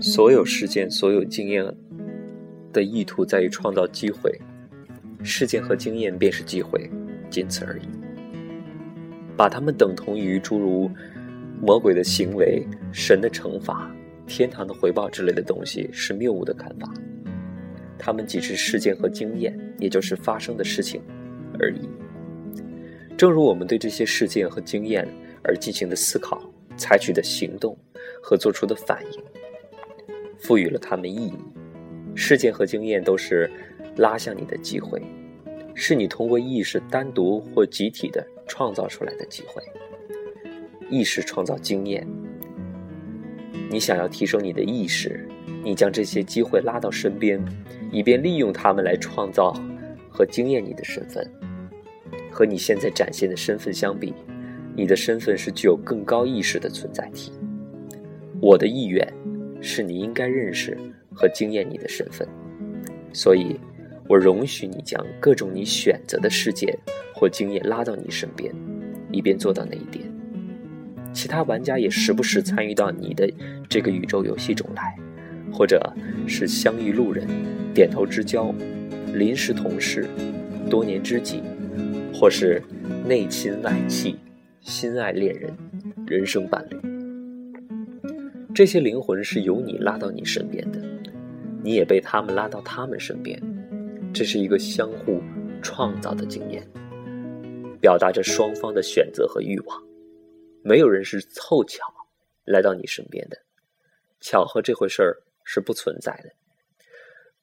所有事件、所有经验的意图在于创造机会，事件和经验便是机会，仅此而已。把它们等同于诸如魔鬼的行为、神的惩罚、天堂的回报之类的东西，是谬误的看法。它们只是事件和经验，也就是发生的事情而已。正如我们对这些事件和经验而进行的思考、采取的行动和做出的反应。赋予了他们意义，事件和经验都是拉向你的机会，是你通过意识单独或集体的创造出来的机会。意识创造经验，你想要提升你的意识，你将这些机会拉到身边，以便利用它们来创造和经验你的身份。和你现在展现的身份相比，你的身份是具有更高意识的存在体。我的意愿。是你应该认识和经验你的身份，所以，我容许你将各种你选择的事件或经验拉到你身边，以便做到那一点。其他玩家也时不时参与到你的这个宇宙游戏中来，或者是相遇路人、点头之交、临时同事、多年知己，或是内亲外戚、心爱恋人、人生伴侣。这些灵魂是由你拉到你身边的，你也被他们拉到他们身边，这是一个相互创造的经验，表达着双方的选择和欲望。没有人是凑巧来到你身边的，巧合这回事儿是不存在的，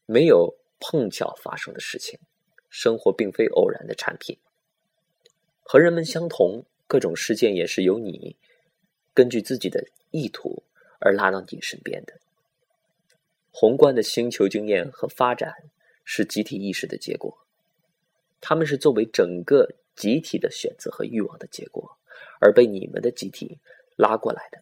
没有碰巧发生的事情。生活并非偶然的产品，和人们相同，各种事件也是由你根据自己的意图。而拉到你身边的宏观的星球经验和发展是集体意识的结果，他们是作为整个集体的选择和欲望的结果，而被你们的集体拉过来的。